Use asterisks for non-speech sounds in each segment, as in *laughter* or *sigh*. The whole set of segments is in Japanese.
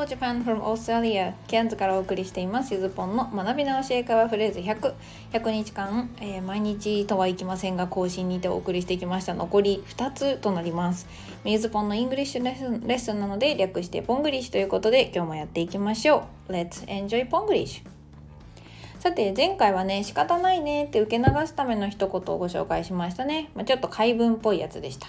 Hello Japan from Australia. ケアンズからお送りしています。ゆずぽんの学び直し英会話フレーズ。100100 100日間、えー、毎日とはいきませんが更新にてお送りしてきました。残り2つとなります。ゆずぽんの English lesson レッスンなので略してポングリッシュということで今日もやっていきましょう。Let's enjoy ポングリッシュさて前回はね仕方ないねって受け流すための一言をご紹介しましたね、まあ、ちょっと構文っぽいやつでした。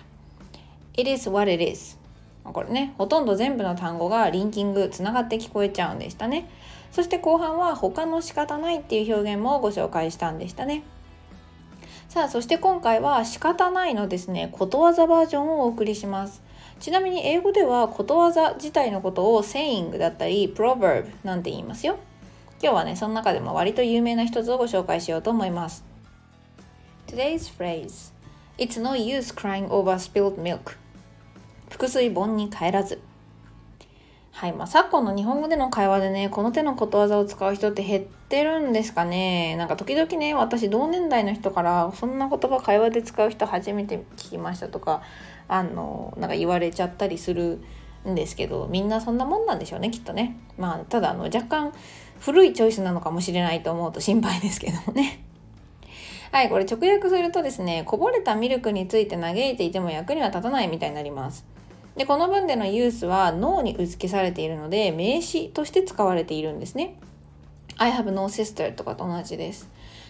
It is what it is. これねほとんど全部の単語がリンキングつながって聞こえちゃうんでしたね。そして後半は他の仕方ないっていう表現もご紹介したんでしたね。さあそして今回は仕方ないのですねことわざバージョンをお送りします。ちなみに英語ではことわざ自体のことを saying だったり proverb なんて言いますよ。今日はねその中でも割と有名な一つをご紹介しようと思います。Today's phrase It's no use crying over spilled milk. 腹水盆に帰らず。はいまあ、昨今の日本語での会話でねこの手のことわざを使う人って減ってるんですかね。なんか時々ね私同年代の人からそんな言葉会話で使う人初めて聞きましたとかあのなんか言われちゃったりするんですけどみんなそんなもんなんでしょうねきっとね。まあただあの若干古いチョイスなのかもしれないと思うと心配ですけどもね。*laughs* はいこれ直訳するとですねこぼれたミルクについて嘆いていても役には立たないみたいになります。でこの文での use は no に打ち消されているので名詞として使われているんですね。I have no sister とかと同じです。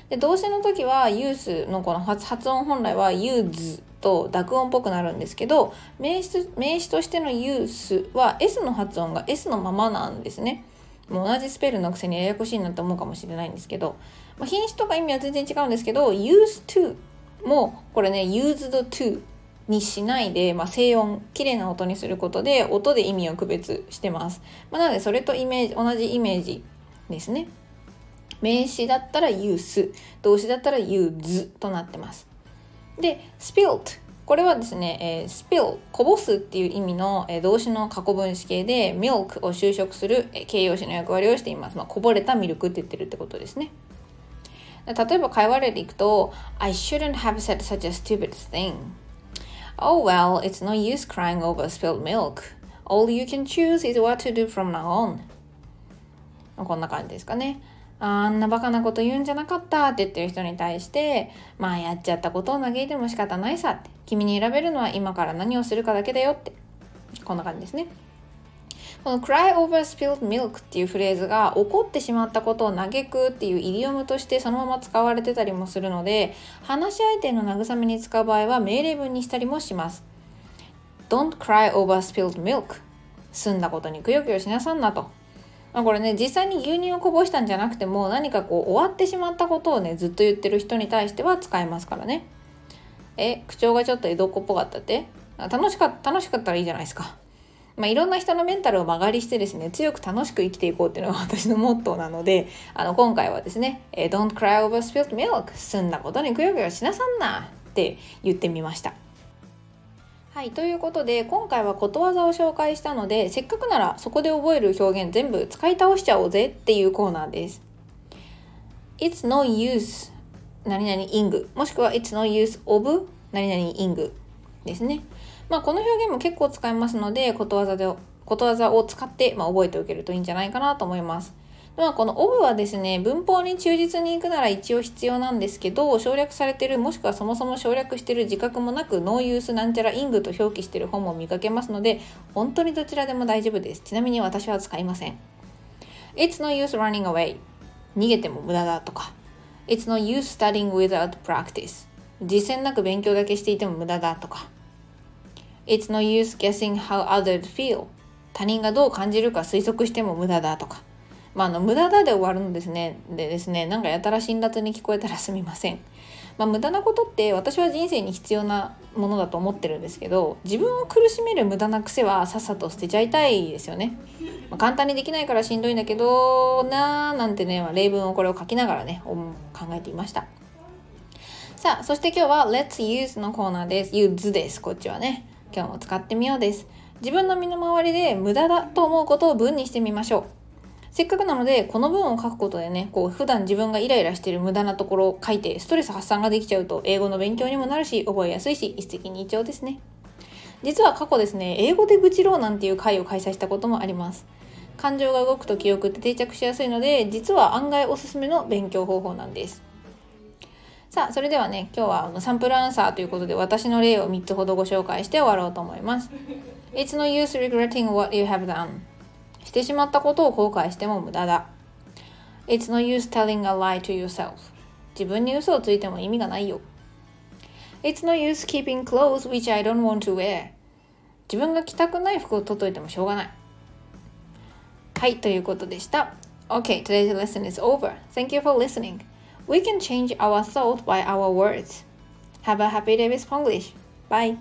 で動詞の時は use のこの発音本来は use と濁音っぽくなるんですけど名詞名詞としての use は S の発音が S のままなんですね。もう同じスペルのくせにややこしいなって思うかもしれないんですけど、まあ、品種とか意味は全然違うんですけど used to もこれね used to にしないで、まあ、静音綺麗な音にすることで音で意味を区別してます、まあ、なのでそれとイメージ同じイメージですね。名詞だったら use 動詞だったら use となってます。で spilt これはですね、えー、spill こぼすっていう意味の、えー、動詞の過去分詞形で milk を修飾する、えー、形容詞の役割をしています、まあ、こぼれたミルクって言ってるってことですね。例えば会話例でいくと I shouldn't have said such a stupid thing Oh well, it's no use crying over spilled milk. All you can choose is what to do from now on. こんな感じですかね。あんなバカなこと言うんじゃなかったって言ってる人に対して、まあやっちゃったことを嘆いても仕方ないさって。君に選べるのは今から何をするかだけだよって。こんな感じですね。この cry over spilled milk っていうフレーズが怒ってしまったことを嘆くっていうイディオムとしてそのまま使われてたりもするので話し相手の慰めに使う場合は命令文にしたりもします。Don't cry over spilled milk. 済んだことにくよくよしなさんなと。まあ、これね実際に牛乳をこぼしたんじゃなくても何かこう終わってしまったことをねずっと言ってる人に対しては使えますからね。え口調がちょっと江戸っ子っぽかったって？楽しか楽しかったらいいじゃないですか。まあ、いろんな人のメンタルを曲がりしてですね強く楽しく生きていこうっていうのが *laughs* 私のモットーなのであの今回はですね「Don't cry over spilled milk」済んだことにくよくよしなさんなって言ってみました。はい、ということで今回はことわざを紹介したのでせっかくならそこで覚える表現全部使い倒しちゃおうぜっていうコーナーです。It's no use 何々 ing もしくは It's no use of 何々 ing ですね。まあ、この表現も結構使えますのでことわざでことわざを使って、まあ、覚えておけるといいんじゃないかなと思います。まあ、このオブはですね文法に忠実にいくなら一応必要なんですけど省略されてるもしくはそもそも省略してる自覚もなくノーユースなんちゃらイングと表記してる本も見かけますので本当にどちらでも大丈夫です。ちなみに私は使いません。It's no use running away. 逃げても無駄だとか。It's no use studying without practice. 実践なく勉強だけしていても無駄だとか。It's no use guessing how others feel. 他人がどう感じるか推測しても無駄だとか。まあ、あの無駄だで終わるのですね。でですね。なんかやたら辛辣に聞こえたらすみません、まあ、無駄なことって私は人生に必要なものだと思ってるんですけど自分を苦しめる無駄な癖はさっさと捨てちゃいたいですよね、まあ、簡単にできないからしんどいんだけどなーなんてね、まあ、例文をこれを書きながらね考えていました。さあそして今日は Let's Use のコーナーです。Use ですこっちはね。今日も使ってみようです。自分の身の回りで無駄だと思うことを文にしてみましょう。せっかくなのでこの文を書くことでねこう普段自分がイライラしている無駄なところを書いてストレス発散ができちゃうと英語の勉強にもなるし覚えやすいし一石二鳥ですね。実は過去ですね英語で愚痴ろうなんていう会を開催したこともあります。感情が動くと記憶って定着しやすいので実は案外おすすめの勉強方法なんです。さあそれではね今日はあのサンプルアンサーということで私の例を3つほどご紹介して終わろうと思います It's no use regretting what you have done してしまったことを後悔しても無駄だ It's no use telling a lie to yourself 自分に嘘をついても意味がないよ It's no use keeping clothes which I don't want to wear 自分が着たくない服を取っといてもしょうがないはい、ということでした。Okay, today's lesson is over. Thank you for listening. We can change our thought by our words. Have a happy day with Spanglish. Bye.